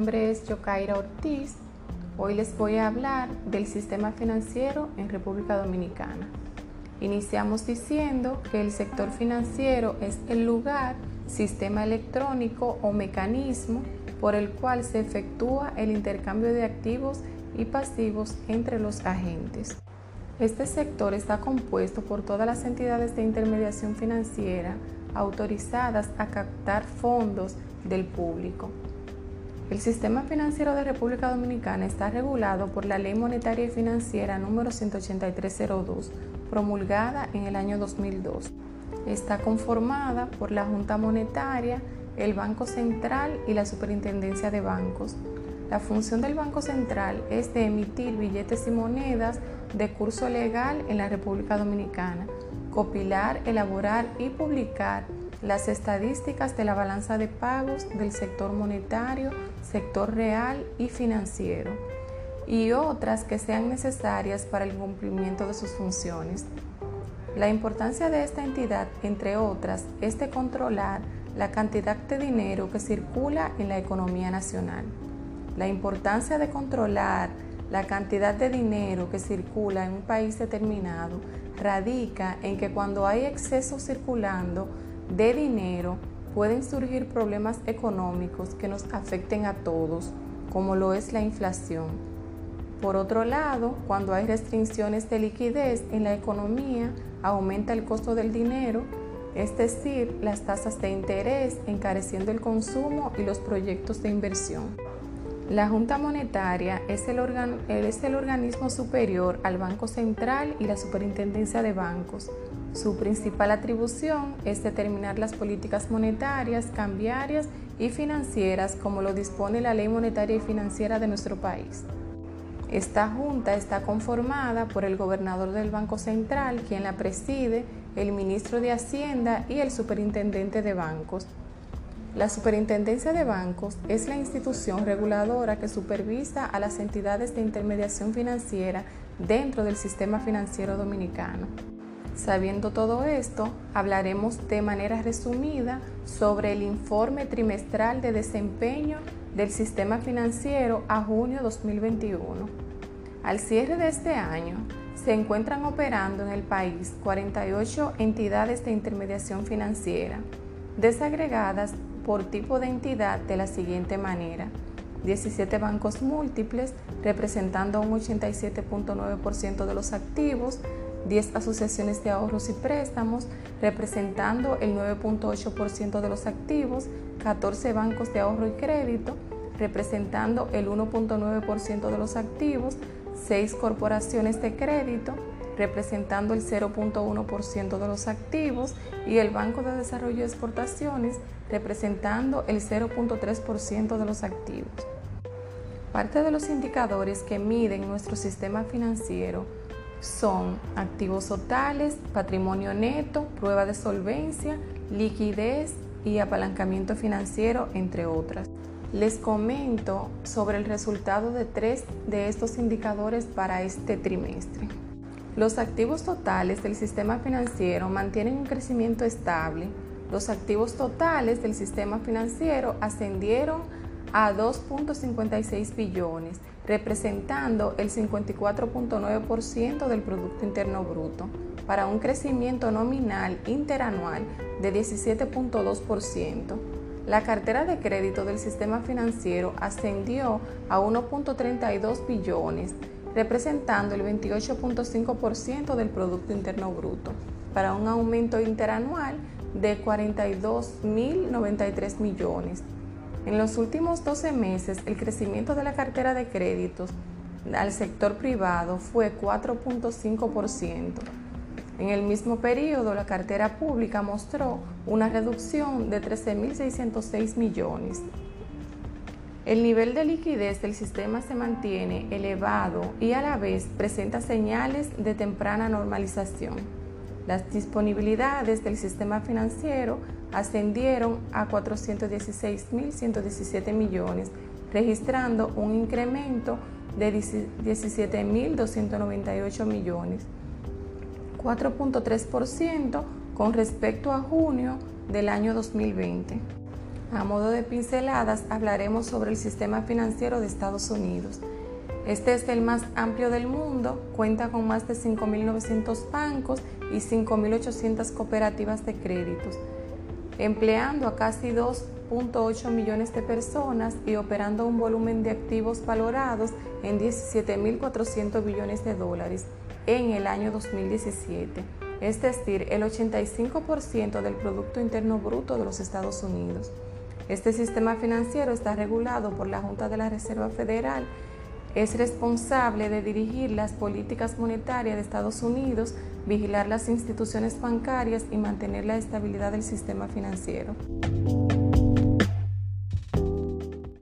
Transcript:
nombre es Yokaira Ortiz. Hoy les voy a hablar del sistema financiero en República Dominicana. Iniciamos diciendo que el sector financiero es el lugar, sistema electrónico o mecanismo por el cual se efectúa el intercambio de activos y pasivos entre los agentes. Este sector está compuesto por todas las entidades de intermediación financiera autorizadas a captar fondos del público. El sistema financiero de República Dominicana está regulado por la Ley Monetaria y Financiera número 18302, promulgada en el año 2002. Está conformada por la Junta Monetaria, el Banco Central y la Superintendencia de Bancos. La función del Banco Central es de emitir billetes y monedas de curso legal en la República Dominicana, copilar, elaborar y publicar las estadísticas de la balanza de pagos del sector monetario, sector real y financiero, y otras que sean necesarias para el cumplimiento de sus funciones. La importancia de esta entidad, entre otras, es de controlar la cantidad de dinero que circula en la economía nacional. La importancia de controlar la cantidad de dinero que circula en un país determinado radica en que cuando hay exceso circulando de dinero pueden surgir problemas económicos que nos afecten a todos, como lo es la inflación. Por otro lado, cuando hay restricciones de liquidez en la economía, aumenta el costo del dinero, es decir, las tasas de interés, encareciendo el consumo y los proyectos de inversión. La Junta Monetaria es el, organismo superior al Banco Central y la Superintendencia de Bancos. Su principal atribución es determinar las políticas monetarias, cambiarias y financieras como lo dispone la Ley Monetaria y Financiera de nuestro país. Esta junta está conformada por el gobernador del Banco Central, quien la preside, el ministro de Hacienda y el superintendente de bancos. La Superintendencia de Bancos es la institución reguladora que supervisa a las entidades de intermediación financiera dentro del sistema financiero dominicano. Sabiendo todo esto, hablaremos de manera resumida sobre el informe trimestral de desempeño del sistema financiero a junio 2021. Al cierre de este año, se encuentran operando en el país 48 entidades de intermediación financiera, desagregadas por tipo de entidad de la siguiente manera. 17 bancos múltiples representando un 87.9% de los activos, 10 asociaciones de ahorros y préstamos representando el 9.8% de los activos, 14 bancos de ahorro y crédito representando el 1.9% de los activos, 6 corporaciones de crédito representando el 0.1% de los activos y el Banco de Desarrollo de Exportaciones representando el 0.3% de los activos. Parte de los indicadores que miden nuestro sistema financiero son activos totales, patrimonio neto, prueba de solvencia, liquidez y apalancamiento financiero, entre otras. Les comento sobre el resultado de tres de estos indicadores para este trimestre. Los activos totales del sistema financiero mantienen un crecimiento estable. Los activos totales del sistema financiero ascendieron a 2.56 billones, representando el 54.9% del Producto Interno Bruto, para un crecimiento nominal interanual de 17.2%. La cartera de crédito del sistema financiero ascendió a 1.32 billones, representando el 28.5% del Producto Interno Bruto, para un aumento interanual de 42.093 millones. En los últimos 12 meses, el crecimiento de la cartera de créditos al sector privado fue 4.5%. En el mismo periodo, la cartera pública mostró una reducción de 13.606 millones. El nivel de liquidez del sistema se mantiene elevado y a la vez presenta señales de temprana normalización. Las disponibilidades del sistema financiero ascendieron a 416.117 millones, registrando un incremento de 17.298 millones, 4.3% con respecto a junio del año 2020. A modo de pinceladas hablaremos sobre el sistema financiero de Estados Unidos. Este es el más amplio del mundo, cuenta con más de 5.900 bancos y 5.800 cooperativas de créditos, empleando a casi 2.8 millones de personas y operando un volumen de activos valorados en 17.400 billones de dólares en el año 2017, es decir, el 85% del Producto Interno Bruto de los Estados Unidos. Este sistema financiero está regulado por la Junta de la Reserva Federal es responsable de dirigir las políticas monetarias de Estados Unidos, vigilar las instituciones bancarias y mantener la estabilidad del sistema financiero.